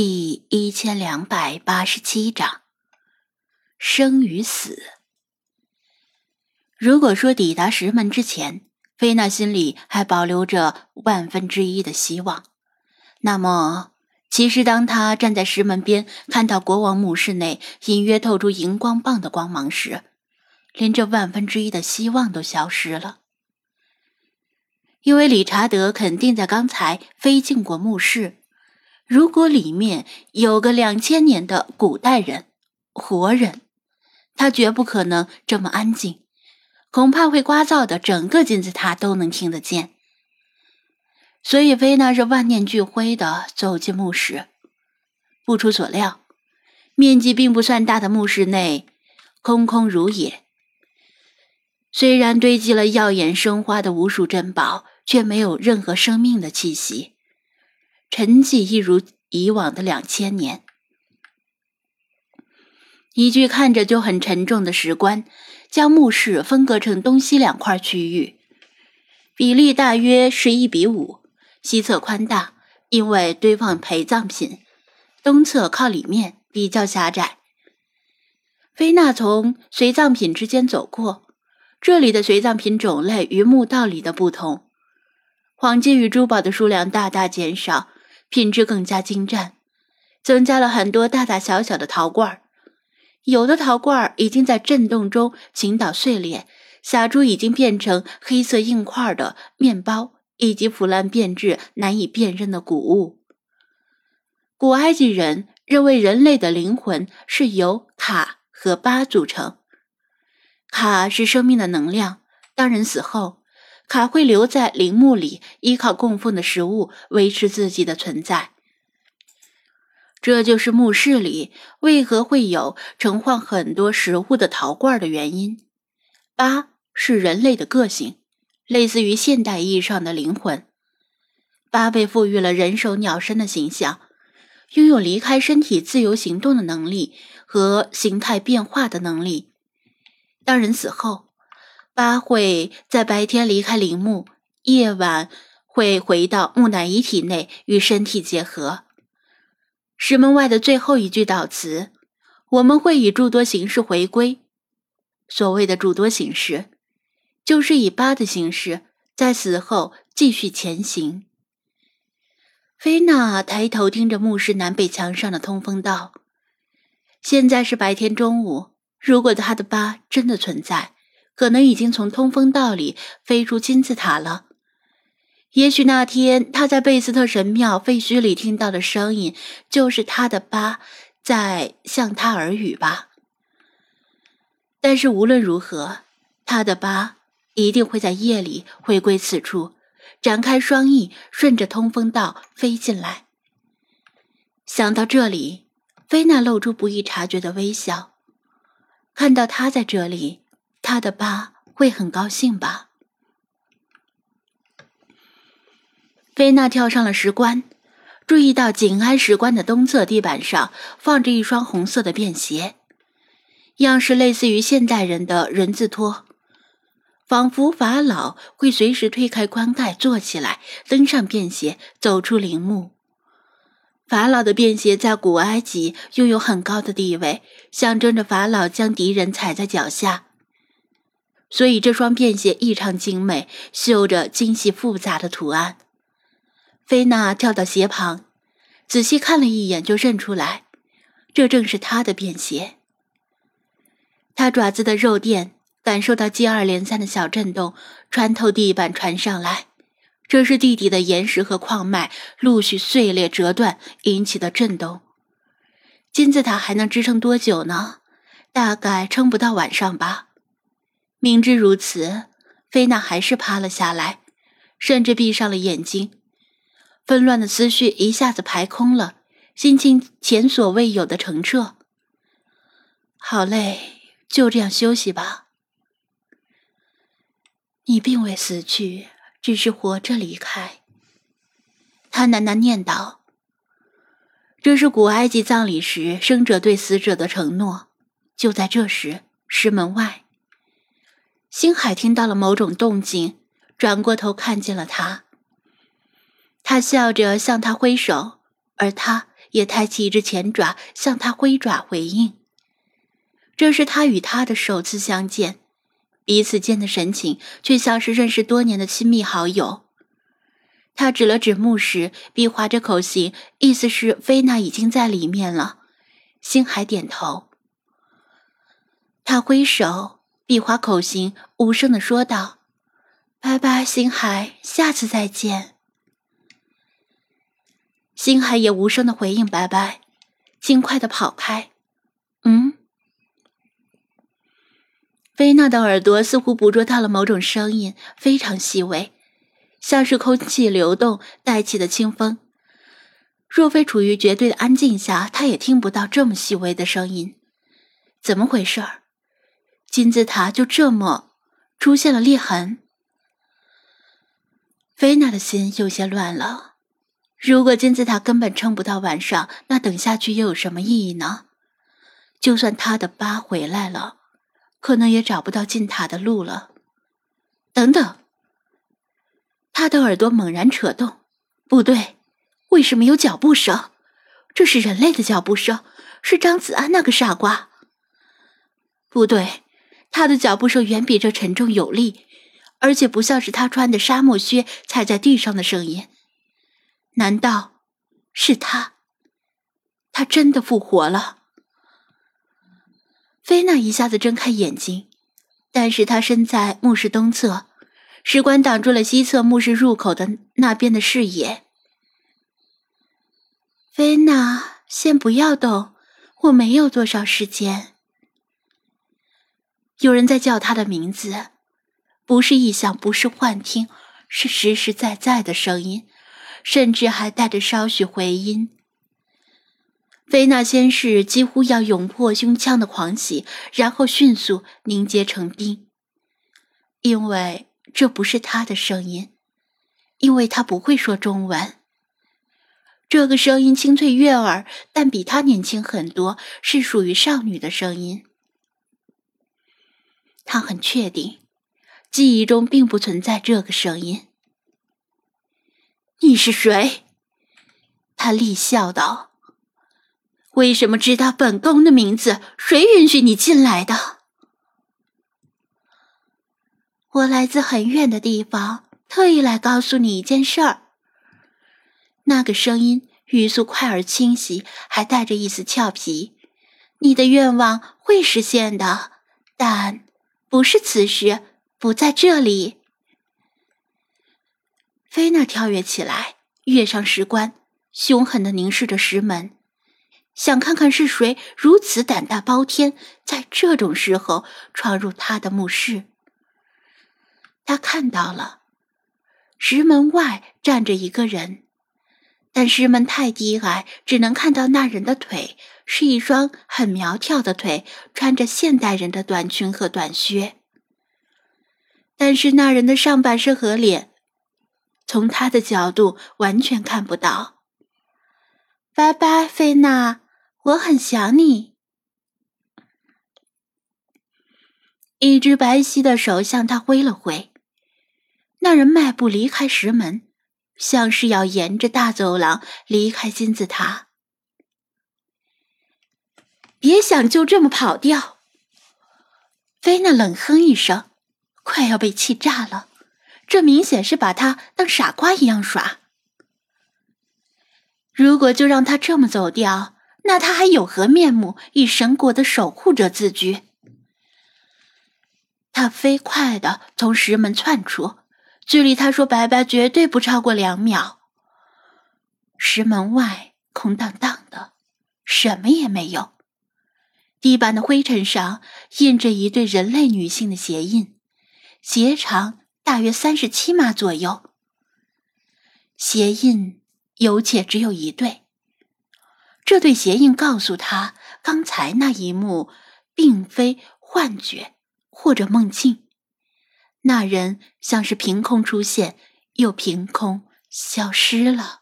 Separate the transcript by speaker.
Speaker 1: 第一千两百八十七章生与死。如果说抵达石门之前，菲娜心里还保留着万分之一的希望，那么，其实当她站在石门边，看到国王墓室内隐约透出荧光棒的光芒时，连这万分之一的希望都消失了。因为理查德肯定在刚才飞进过墓室。如果里面有个两千年的古代人，活人，他绝不可能这么安静，恐怕会聒噪的，整个金字塔都能听得见。所以菲娜是万念俱灰的走进墓室。不出所料，面积并不算大的墓室内空空如也。虽然堆积了耀眼生花的无数珍宝，却没有任何生命的气息。沉寂一如以往的两千年。一具看着就很沉重的石棺，将墓室分割成东西两块区域，比例大约是一比五。西侧宽大，因为堆放陪葬品；东侧靠里面，比较狭窄。菲娜从随葬品之间走过，这里的随葬品种类与墓道里的不同，黄金与珠宝的数量大大减少。品质更加精湛，增加了很多大大小小的陶罐儿有的陶罐儿已经在震动中倾倒碎裂，洒出已经变成黑色硬块的面包，以及腐烂变质、难以辨认的谷物。古埃及人认为人类的灵魂是由卡和巴组成，卡是生命的能量，当人死后。卡会留在陵墓里，依靠供奉的食物维持自己的存在。这就是墓室里为何会有盛放很多食物的陶罐的原因。八是人类的个性，类似于现代意义上的灵魂。八被赋予了人首鸟身的形象，拥有离开身体自由行动的能力和形态变化的能力。当人死后。八会在白天离开陵墓，夜晚会回到木乃伊体内与身体结合。石门外的最后一句悼词：“我们会以诸多形式回归。”所谓的诸多形式，就是以八的形式在死后继续前行。菲娜抬头盯着墓室南北墙上的通风道。现在是白天中午，如果他的疤真的存在。可能已经从通风道里飞出金字塔了。也许那天他在贝斯特神庙废墟里听到的声音，就是他的疤在向他耳语吧。但是无论如何，他的疤一定会在夜里回归此处，展开双翼，顺着通风道飞进来。想到这里，菲娜露出不易察觉的微笑。看到他在这里。他的爸会很高兴吧？菲娜跳上了石棺，注意到紧挨石棺的东侧地板上放着一双红色的便鞋，样式类似于现代人的人字拖，仿佛法老会随时推开棺盖坐起来，登上便鞋走出陵墓。法老的便鞋在古埃及拥有很高的地位，象征着法老将敌人踩在脚下。所以这双便鞋异常精美，绣着精细复杂的图案。菲娜跳到鞋旁，仔细看了一眼，就认出来，这正是他的便鞋。他爪子的肉垫感受到接二连三的小震动，穿透地板传上来。这是地底的岩石和矿脉陆续碎裂折断引起的震动。金字塔还能支撑多久呢？大概撑不到晚上吧。明知如此，菲娜还是趴了下来，甚至闭上了眼睛。纷乱的思绪一下子排空了，心情前所未有的澄澈。好累，就这样休息吧。你并未死去，只是活着离开。他喃喃念叨：“这是古埃及葬礼时生者对死者的承诺。”就在这时，石门外。星海听到了某种动静，转过头看见了他。他笑着向他挥手，而他也抬起一只前爪向他挥爪回应。这是他与他的首次相见，彼此间的神情却像是认识多年的亲密好友。他指了指墓室，比划着口型，意思是菲娜已经在里面了。星海点头。他挥手，比划口型，无声的说道：“拜拜，星海，下次再见。”星海也无声的回应：“拜拜。”尽快的跑开。嗯。菲娜的耳朵似乎捕捉到了某种声音，非常细微，像是空气流动带起的清风。若非处于绝对的安静下，她也听不到这么细微的声音。怎么回事儿？金字塔就这么出现了裂痕？菲娜的心有些乱了。如果金字塔根本撑不到晚上，那等下去又有什么意义呢？就算他的疤回来了。可能也找不到进塔的路了。等等，他的耳朵猛然扯动，不对，为什么有脚步声？这是人类的脚步声，是张子安那个傻瓜。不对，他的脚步声远比这沉重有力，而且不像是他穿的沙漠靴踩在地上的声音。难道是他？他真的复活了？菲娜一下子睁开眼睛，但是她身在墓室东侧，石棺挡住了西侧墓室入口的那边的视野。菲娜，先不要动，我没有多少时间。有人在叫她的名字，不是异响，不是幻听，是实实在在的声音，甚至还带着稍许回音。菲娜先是几乎要涌破胸腔的狂喜，然后迅速凝结成冰，因为这不是他的声音，因为他不会说中文。这个声音清脆悦耳，但比他年轻很多，是属于少女的声音。他很确定，记忆中并不存在这个声音。你是谁？他厉笑道。为什么知道本宫的名字？谁允许你进来的？我来自很远的地方，特意来告诉你一件事儿。那个声音语速快而清晰，还带着一丝俏皮。你的愿望会实现的，但不是此时，不在这里。菲娜跳跃起来，跃上石棺，凶狠的凝视着石门。想看看是谁如此胆大包天，在这种时候闯入他的墓室。他看到了，石门外站着一个人，但石门太低矮，只能看到那人的腿，是一双很苗条的腿，穿着现代人的短裙和短靴。但是那人的上半身和脸，从他的角度完全看不到。拜拜，菲娜。我很想你。一只白皙的手向他挥了挥，那人迈步离开石门，像是要沿着大走廊离开金字塔。别想就这么跑掉！菲娜冷哼一声，快要被气炸了。这明显是把他当傻瓜一样耍。如果就让他这么走掉，那他还有何面目以神国的守护者自居？他飞快的从石门窜出，距离他说拜拜绝对不超过两秒。石门外空荡荡的，什么也没有。地板的灰尘上印着一对人类女性的鞋印，鞋长大约三十七码左右。鞋印有且只有一对。这对鞋印告诉他，刚才那一幕并非幻觉或者梦境。那人像是凭空出现，又凭空消失了。